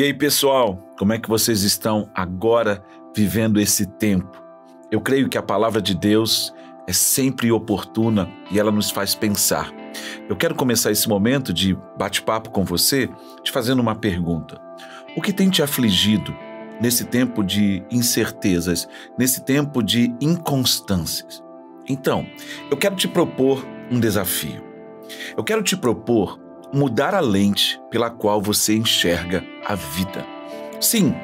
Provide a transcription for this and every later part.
E aí, pessoal, como é que vocês estão agora vivendo esse tempo? Eu creio que a palavra de Deus é sempre oportuna e ela nos faz pensar. Eu quero começar esse momento de bate-papo com você te fazendo uma pergunta. O que tem te afligido nesse tempo de incertezas, nesse tempo de inconstâncias? Então, eu quero te propor um desafio. Eu quero te propor mudar a lente pela qual você enxerga a vida. Sim,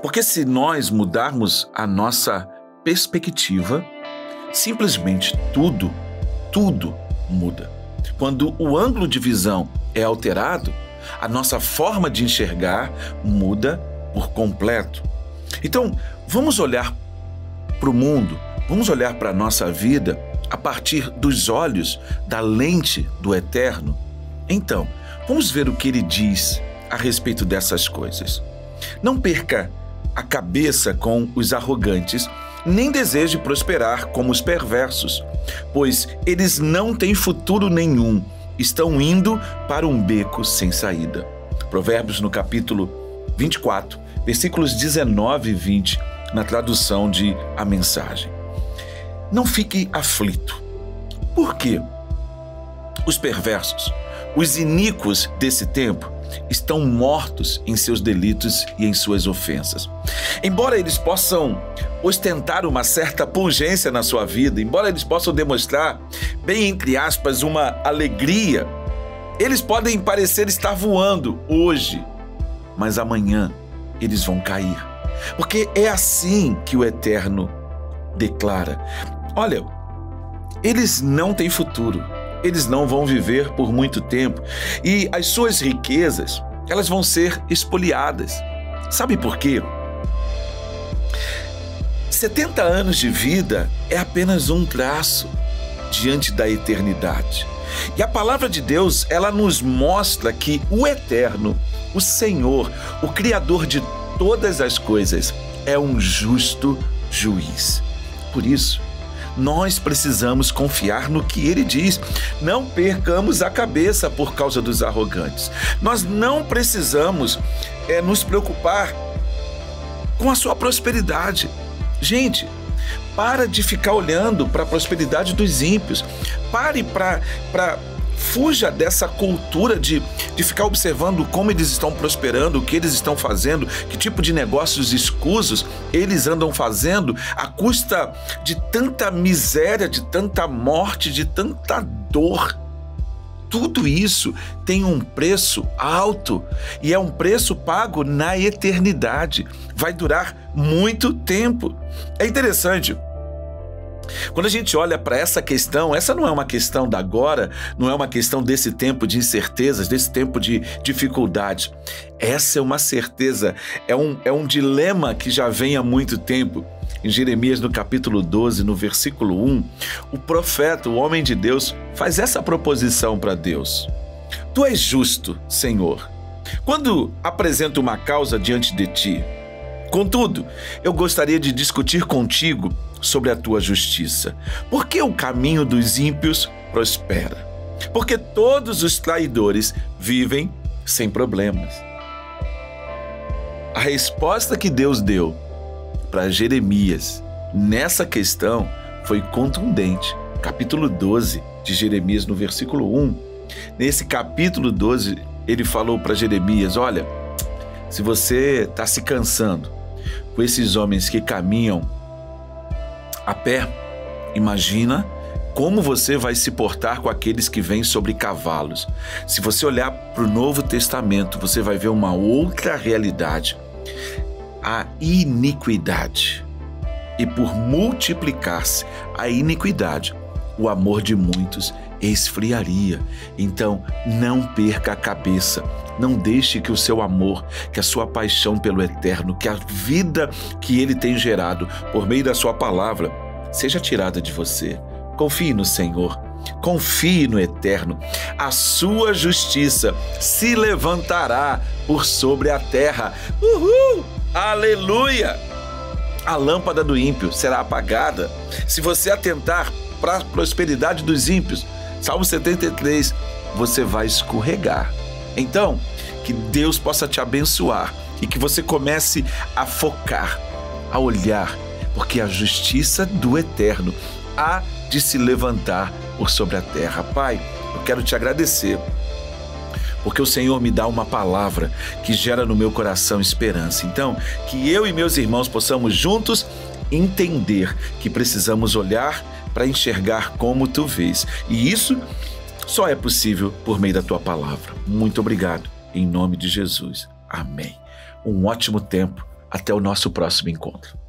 porque se nós mudarmos a nossa perspectiva, simplesmente tudo, tudo muda. Quando o ângulo de visão é alterado, a nossa forma de enxergar muda por completo. Então, vamos olhar para o mundo, vamos olhar para a nossa vida a partir dos olhos da lente do eterno. Então, vamos ver o que ele diz a respeito dessas coisas. Não perca a cabeça com os arrogantes, nem deseje prosperar como os perversos, pois eles não têm futuro nenhum, estão indo para um beco sem saída. Provérbios no capítulo 24, versículos 19 e 20, na tradução de A Mensagem. Não fique aflito. Por quê? Os perversos, os iníquos desse tempo, estão mortos em seus delitos e em suas ofensas. Embora eles possam ostentar uma certa pungência na sua vida, embora eles possam demonstrar, bem entre aspas, uma alegria, eles podem parecer estar voando hoje, mas amanhã eles vão cair. Porque é assim que o Eterno declara. Olha, eles não têm futuro eles não vão viver por muito tempo e as suas riquezas, elas vão ser espoliadas. Sabe por quê? 70 anos de vida é apenas um traço diante da eternidade. E a palavra de Deus, ela nos mostra que o eterno, o Senhor, o criador de todas as coisas, é um justo juiz. Por isso, nós precisamos confiar no que ele diz. Não percamos a cabeça por causa dos arrogantes. Nós não precisamos é, nos preocupar com a sua prosperidade. Gente, para de ficar olhando para a prosperidade dos ímpios. Pare para Fuja dessa cultura de, de ficar observando como eles estão prosperando, o que eles estão fazendo, que tipo de negócios escusos eles andam fazendo, à custa de tanta miséria, de tanta morte, de tanta dor. Tudo isso tem um preço alto e é um preço pago na eternidade. Vai durar muito tempo. É interessante quando a gente olha para essa questão, essa não é uma questão da agora, não é uma questão desse tempo de incertezas, desse tempo de dificuldades. Essa é uma certeza, é um, é um dilema que já vem há muito tempo. Em Jeremias, no capítulo 12, no versículo 1, o profeta, o homem de Deus, faz essa proposição para Deus: Tu és justo, Senhor, quando apresento uma causa diante de ti. Contudo, eu gostaria de discutir contigo sobre a tua justiça. Por que o caminho dos ímpios prospera? Porque todos os traidores vivem sem problemas. A resposta que Deus deu para Jeremias nessa questão foi contundente. Capítulo 12 de Jeremias, no versículo 1. Nesse capítulo 12, ele falou para Jeremias: Olha, se você está se cansando com esses homens que caminham a pé. Imagina como você vai se portar com aqueles que vêm sobre cavalos. Se você olhar para o Novo Testamento, você vai ver uma outra realidade: a iniquidade. E por multiplicar-se a iniquidade, o amor de muitos esfriaria. Então, não perca a cabeça. Não deixe que o seu amor, que a sua paixão pelo eterno, que a vida que ele tem gerado por meio da sua palavra, seja tirada de você. Confie no Senhor. Confie no eterno. A sua justiça se levantará por sobre a terra. Uhul! Aleluia! A lâmpada do ímpio será apagada. Se você atentar para a prosperidade dos ímpios, Salmo 73, você vai escorregar. Então, que Deus possa te abençoar e que você comece a focar, a olhar, porque a justiça do eterno há de se levantar por sobre a terra. Pai, eu quero te agradecer porque o Senhor me dá uma palavra que gera no meu coração esperança. Então, que eu e meus irmãos possamos juntos entender que precisamos olhar para enxergar como tu vês. E isso só é possível por meio da tua palavra. Muito obrigado. Em nome de Jesus. Amém. Um ótimo tempo. Até o nosso próximo encontro.